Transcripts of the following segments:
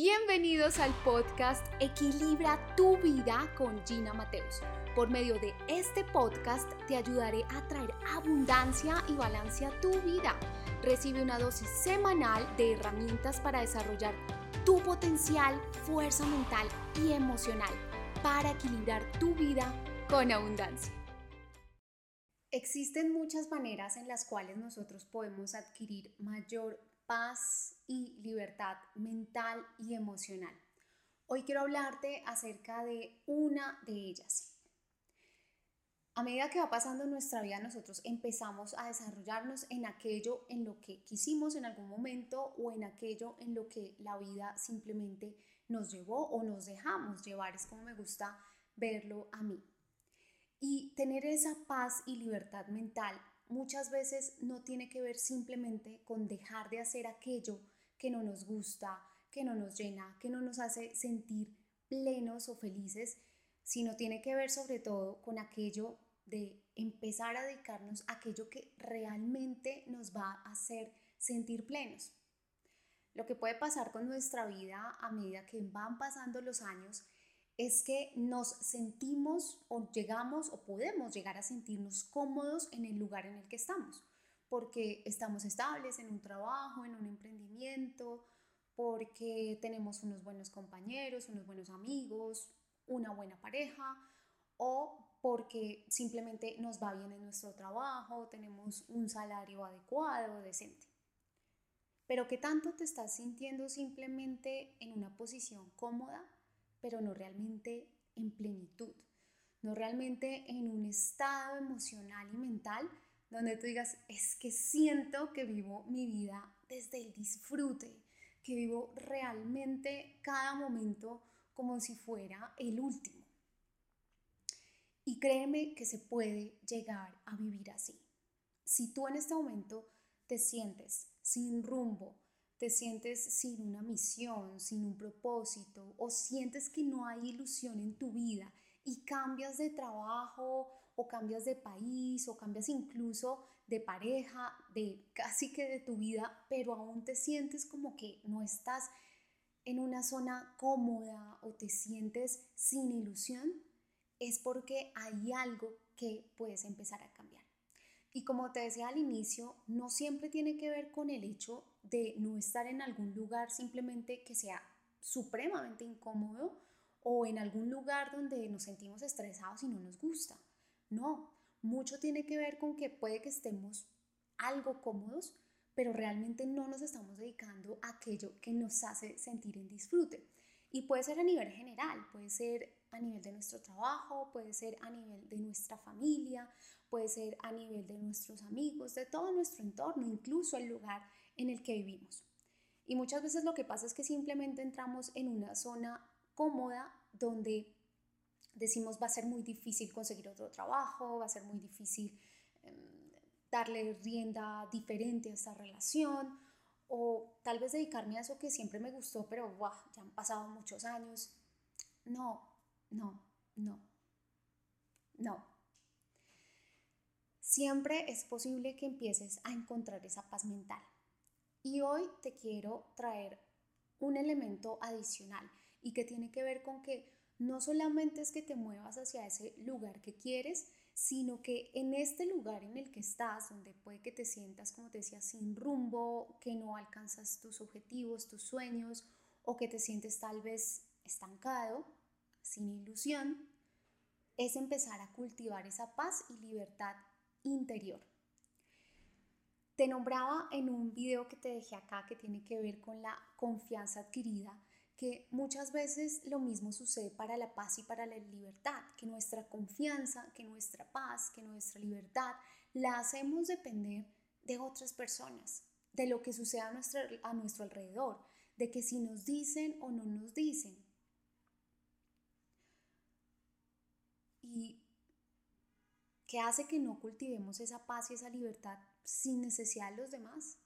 Bienvenidos al podcast Equilibra tu vida con Gina Mateus. Por medio de este podcast te ayudaré a traer abundancia y balance a tu vida. Recibe una dosis semanal de herramientas para desarrollar tu potencial, fuerza mental y emocional para equilibrar tu vida con abundancia. Existen muchas maneras en las cuales nosotros podemos adquirir mayor paz y libertad mental y emocional. Hoy quiero hablarte acerca de una de ellas. A medida que va pasando nuestra vida, nosotros empezamos a desarrollarnos en aquello en lo que quisimos en algún momento o en aquello en lo que la vida simplemente nos llevó o nos dejamos llevar. Es como me gusta verlo a mí. Y tener esa paz y libertad mental muchas veces no tiene que ver simplemente con dejar de hacer aquello que no nos gusta, que no nos llena, que no nos hace sentir plenos o felices, sino tiene que ver sobre todo con aquello de empezar a dedicarnos a aquello que realmente nos va a hacer sentir plenos. Lo que puede pasar con nuestra vida a medida que van pasando los años es que nos sentimos o llegamos o podemos llegar a sentirnos cómodos en el lugar en el que estamos, porque estamos estables en un trabajo, en un emprendimiento, porque tenemos unos buenos compañeros, unos buenos amigos, una buena pareja o porque simplemente nos va bien en nuestro trabajo, tenemos un salario adecuado, decente. Pero ¿qué tanto te estás sintiendo simplemente en una posición cómoda pero no realmente en plenitud, no realmente en un estado emocional y mental donde tú digas, es que siento que vivo mi vida desde el disfrute, que vivo realmente cada momento como si fuera el último. Y créeme que se puede llegar a vivir así. Si tú en este momento te sientes sin rumbo, te sientes sin una misión, sin un propósito o sientes que no hay ilusión en tu vida y cambias de trabajo o cambias de país o cambias incluso de pareja, de casi que de tu vida, pero aún te sientes como que no estás en una zona cómoda o te sientes sin ilusión, es porque hay algo que puedes empezar a cambiar. Y como te decía al inicio, no siempre tiene que ver con el hecho de no estar en algún lugar simplemente que sea supremamente incómodo o en algún lugar donde nos sentimos estresados y no nos gusta. No, mucho tiene que ver con que puede que estemos algo cómodos, pero realmente no nos estamos dedicando a aquello que nos hace sentir en disfrute. Y puede ser a nivel general, puede ser a nivel de nuestro trabajo, puede ser a nivel de nuestra familia, puede ser a nivel de nuestros amigos, de todo nuestro entorno, incluso el lugar en el que vivimos. Y muchas veces lo que pasa es que simplemente entramos en una zona cómoda donde decimos va a ser muy difícil conseguir otro trabajo, va a ser muy difícil em, darle rienda diferente a esta relación o tal vez dedicarme a eso que siempre me gustó, pero ya han pasado muchos años. No, no, no, no. Siempre es posible que empieces a encontrar esa paz mental. Y hoy te quiero traer un elemento adicional y que tiene que ver con que no solamente es que te muevas hacia ese lugar que quieres, sino que en este lugar en el que estás, donde puede que te sientas, como te decía, sin rumbo, que no alcanzas tus objetivos, tus sueños, o que te sientes tal vez estancado, sin ilusión, es empezar a cultivar esa paz y libertad interior. Te nombraba en un video que te dejé acá que tiene que ver con la confianza adquirida que muchas veces lo mismo sucede para la paz y para la libertad, que nuestra confianza, que nuestra paz, que nuestra libertad la hacemos depender de otras personas, de lo que sucede nuestro, a nuestro alrededor, de que si nos dicen o no nos dicen. Y que hace que no cultivemos esa paz y esa libertad sin necesidad de los demás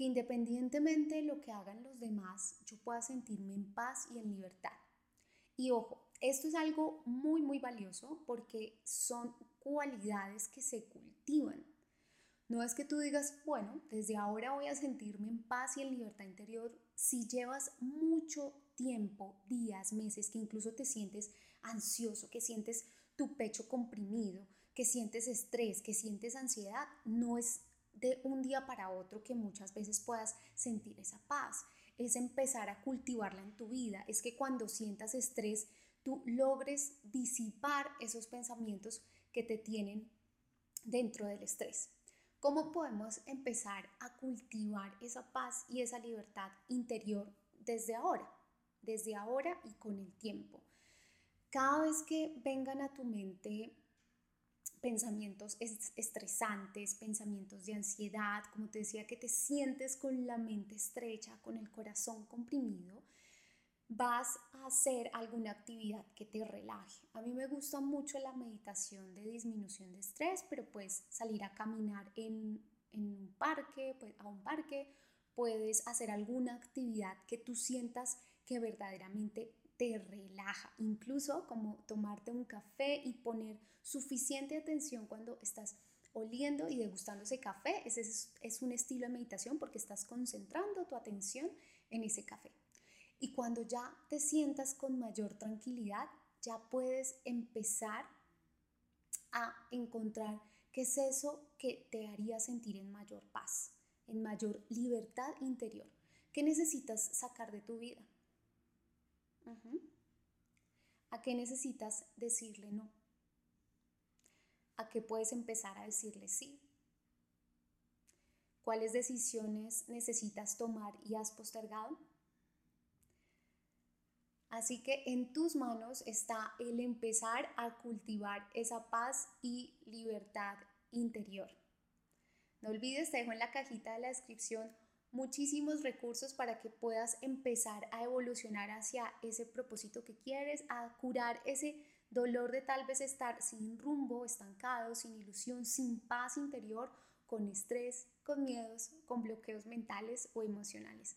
que independientemente de lo que hagan los demás, yo pueda sentirme en paz y en libertad. Y ojo, esto es algo muy, muy valioso porque son cualidades que se cultivan. No es que tú digas, bueno, desde ahora voy a sentirme en paz y en libertad interior si llevas mucho tiempo, días, meses, que incluso te sientes ansioso, que sientes tu pecho comprimido, que sientes estrés, que sientes ansiedad, no es de un día para otro que muchas veces puedas sentir esa paz. Es empezar a cultivarla en tu vida. Es que cuando sientas estrés, tú logres disipar esos pensamientos que te tienen dentro del estrés. ¿Cómo podemos empezar a cultivar esa paz y esa libertad interior desde ahora? Desde ahora y con el tiempo. Cada vez que vengan a tu mente pensamientos estresantes, pensamientos de ansiedad, como te decía, que te sientes con la mente estrecha, con el corazón comprimido, vas a hacer alguna actividad que te relaje. A mí me gusta mucho la meditación de disminución de estrés, pero puedes salir a caminar en, un parque, pues, a un parque, puedes hacer alguna actividad que tú sientas que verdaderamente te relaja, incluso como tomarte un café y poner suficiente atención cuando estás oliendo y degustando ese café. Ese es, un estilo de meditación porque estás concentrando tu atención en ese café. Y cuando ya te sientas con mayor tranquilidad, ya puedes empezar a encontrar qué es eso que te haría sentir en mayor paz, en mayor libertad interior. ¿Qué necesitas sacar de tu vida? ¿A qué necesitas decirle no? ¿A qué puedes empezar a decirle sí? ¿Cuáles decisiones necesitas tomar y has postergado? Así que en tus manos está el empezar a cultivar esa paz y libertad interior. No olvides, te dejo en la cajita de la descripción muchísimos recursos para que puedas empezar a evolucionar hacia ese propósito que quieres, a curar ese dolor de tal vez estar sin rumbo, estancado, sin ilusión, sin paz interior, con estrés, con miedos, con bloqueos mentales o emocionales.